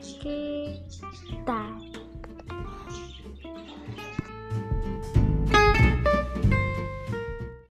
Okay.